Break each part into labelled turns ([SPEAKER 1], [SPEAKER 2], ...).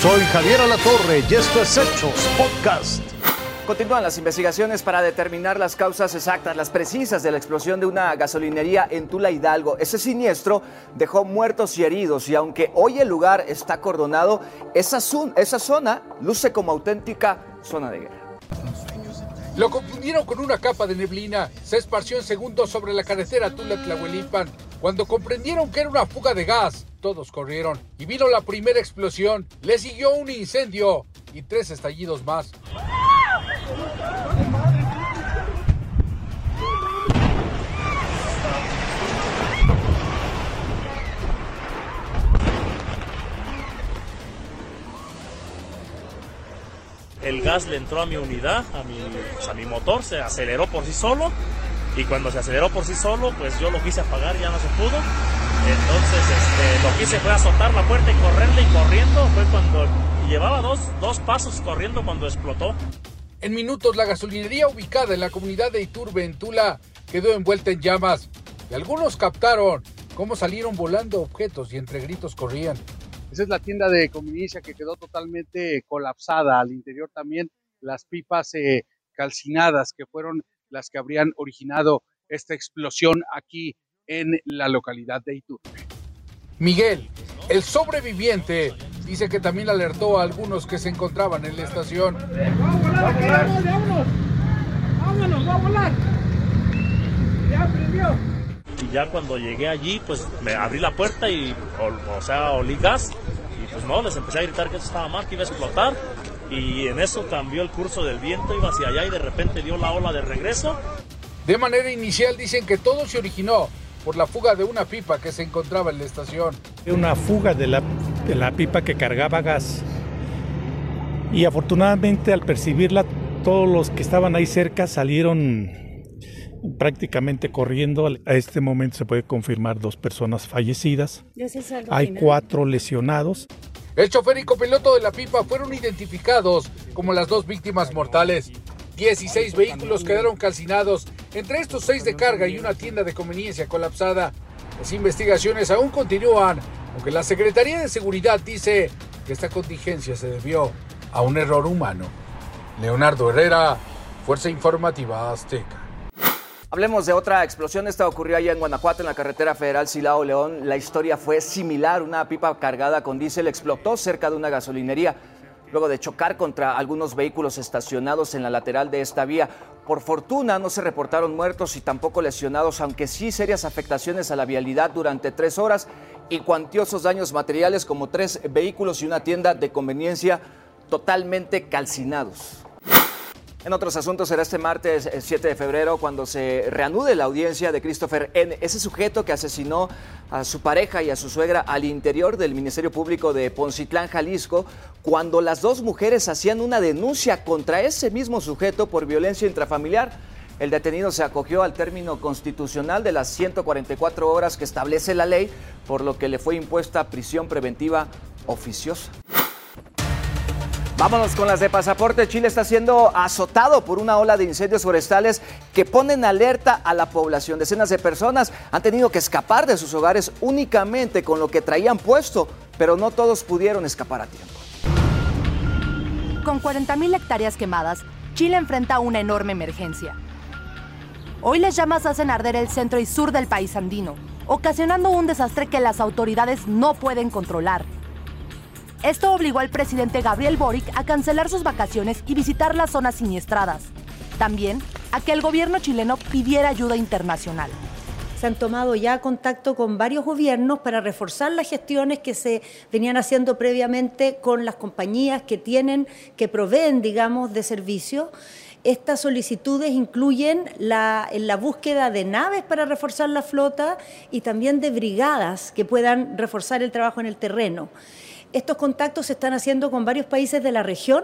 [SPEAKER 1] Soy Javier Alatorre y esto es Hechos Podcast.
[SPEAKER 2] Continúan las investigaciones para determinar las causas exactas, las precisas de la explosión de una gasolinería en Tula Hidalgo. Ese siniestro dejó muertos y heridos y aunque hoy el lugar está acordonado, esa, esa zona luce como auténtica zona de guerra.
[SPEAKER 3] Lo confundieron con una capa de neblina. Se esparció en segundos sobre la carretera Tula-Tlahuelipan. Cuando comprendieron que era una fuga de gas, todos corrieron y vino la primera explosión. Le siguió un incendio y tres estallidos más.
[SPEAKER 4] El gas le entró a mi unidad, a mi, pues, a mi motor, se aceleró por sí solo y cuando se aceleró por sí solo, pues yo lo quise apagar y ya no se pudo. Entonces este, lo que hice fue azotar la puerta y correrle y corriendo. Fue cuando llevaba dos, dos pasos corriendo cuando explotó.
[SPEAKER 3] En minutos la gasolinería ubicada en la comunidad de Iturbe, en Tula, quedó envuelta en llamas. Y algunos captaron cómo salieron volando objetos y entre gritos corrían.
[SPEAKER 5] Esa es la tienda de conveniencia que quedó totalmente colapsada. Al interior también las pipas eh, calcinadas que fueron las que habrían originado esta explosión aquí en la localidad de Iturbe.
[SPEAKER 3] Miguel, el sobreviviente, dice que también alertó a algunos que se encontraban en la estación. ¡Va a volar! ¡Vámonos!
[SPEAKER 4] ¡Vámonos! ¡Va a volar! ¡Ya prendió! Y ya cuando llegué allí, pues me abrí la puerta y, o, sea, olí gas. Y pues no, les empecé a gritar que eso estaba mal, que iba a explotar. Y en eso cambió el curso del viento, iba hacia allá y de repente dio la ola de regreso.
[SPEAKER 3] De manera inicial dicen que todo se originó por la fuga de una pipa que se encontraba en la estación.
[SPEAKER 6] Una fuga de la, de la pipa que cargaba gas. Y afortunadamente al percibirla, todos los que estaban ahí cerca salieron prácticamente corriendo. A este momento se puede confirmar dos personas fallecidas. Hay cuatro lesionados.
[SPEAKER 3] El chofer y copiloto de la pipa fueron identificados como las dos víctimas mortales. 16 vehículos quedaron calcinados, entre estos seis de carga y una tienda de conveniencia colapsada. Las investigaciones aún continúan, aunque la Secretaría de Seguridad dice que esta contingencia se debió a un error humano. Leonardo Herrera, Fuerza Informativa Azteca.
[SPEAKER 2] Hablemos de otra explosión. Esta ocurrió allá en Guanajuato, en la carretera federal Silao León. La historia fue similar. Una pipa cargada con diésel explotó cerca de una gasolinería luego de chocar contra algunos vehículos estacionados en la lateral de esta vía. Por fortuna no se reportaron muertos y tampoco lesionados, aunque sí serias afectaciones a la vialidad durante tres horas y cuantiosos daños materiales como tres vehículos y una tienda de conveniencia totalmente calcinados. En otros asuntos será este martes 7 de febrero cuando se reanude la audiencia de Christopher N., ese sujeto que asesinó a su pareja y a su suegra al interior del Ministerio Público de Poncitlán, Jalisco, cuando las dos mujeres hacían una denuncia contra ese mismo sujeto por violencia intrafamiliar. El detenido se acogió al término constitucional de las 144 horas que establece la ley, por lo que le fue impuesta prisión preventiva oficiosa. Vámonos con las de pasaporte. Chile está siendo azotado por una ola de incendios forestales que ponen alerta a la población. Decenas de personas han tenido que escapar de sus hogares únicamente con lo que traían puesto, pero no todos pudieron escapar a tiempo.
[SPEAKER 7] Con 40.000 hectáreas quemadas, Chile enfrenta una enorme emergencia. Hoy las llamas hacen arder el centro y sur del país andino, ocasionando un desastre que las autoridades no pueden controlar. Esto obligó al presidente Gabriel Boric a cancelar sus vacaciones y visitar las zonas siniestradas. También a que el gobierno chileno pidiera ayuda internacional.
[SPEAKER 8] Se han tomado ya contacto con varios gobiernos para reforzar las gestiones que se venían haciendo previamente con las compañías que tienen, que proveen, digamos, de servicios. Estas solicitudes incluyen la, la búsqueda de naves para reforzar la flota y también de brigadas que puedan reforzar el trabajo en el terreno. Estos contactos se están haciendo con varios países de la región,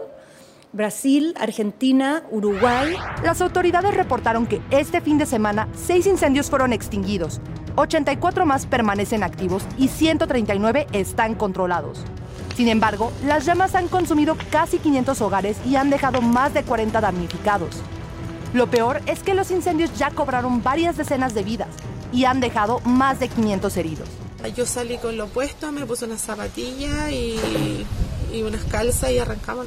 [SPEAKER 8] Brasil, Argentina, Uruguay.
[SPEAKER 7] Las autoridades reportaron que este fin de semana seis incendios fueron extinguidos, 84 más permanecen activos y 139 están controlados. Sin embargo, las llamas han consumido casi 500 hogares y han dejado más de 40 damnificados. Lo peor es que los incendios ya cobraron varias decenas de vidas y han dejado más de 500 heridos.
[SPEAKER 9] Yo salí con lo opuesto, me puse una zapatilla y, y unas calzas y arrancamos.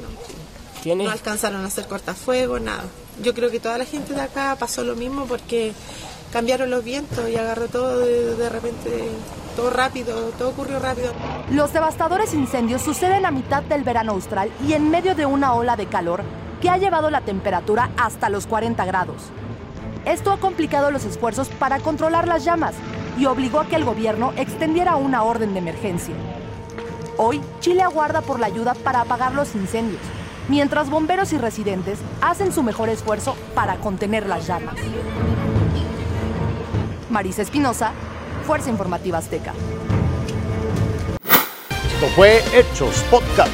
[SPEAKER 9] No, no alcanzaron a hacer cortafuegos, nada. Yo creo que toda la gente de acá pasó lo mismo porque cambiaron los vientos y agarró todo de, de repente, todo rápido, todo ocurrió rápido.
[SPEAKER 7] Los devastadores incendios suceden a mitad del verano austral y en medio de una ola de calor que ha llevado la temperatura hasta los 40 grados. Esto ha complicado los esfuerzos para controlar las llamas y obligó a que el gobierno extendiera una orden de emergencia. Hoy, Chile aguarda por la ayuda para apagar los incendios, mientras bomberos y residentes hacen su mejor esfuerzo para contener las llamas. Marisa Espinosa, Fuerza Informativa Azteca.
[SPEAKER 1] Esto fue Hechos Podcast.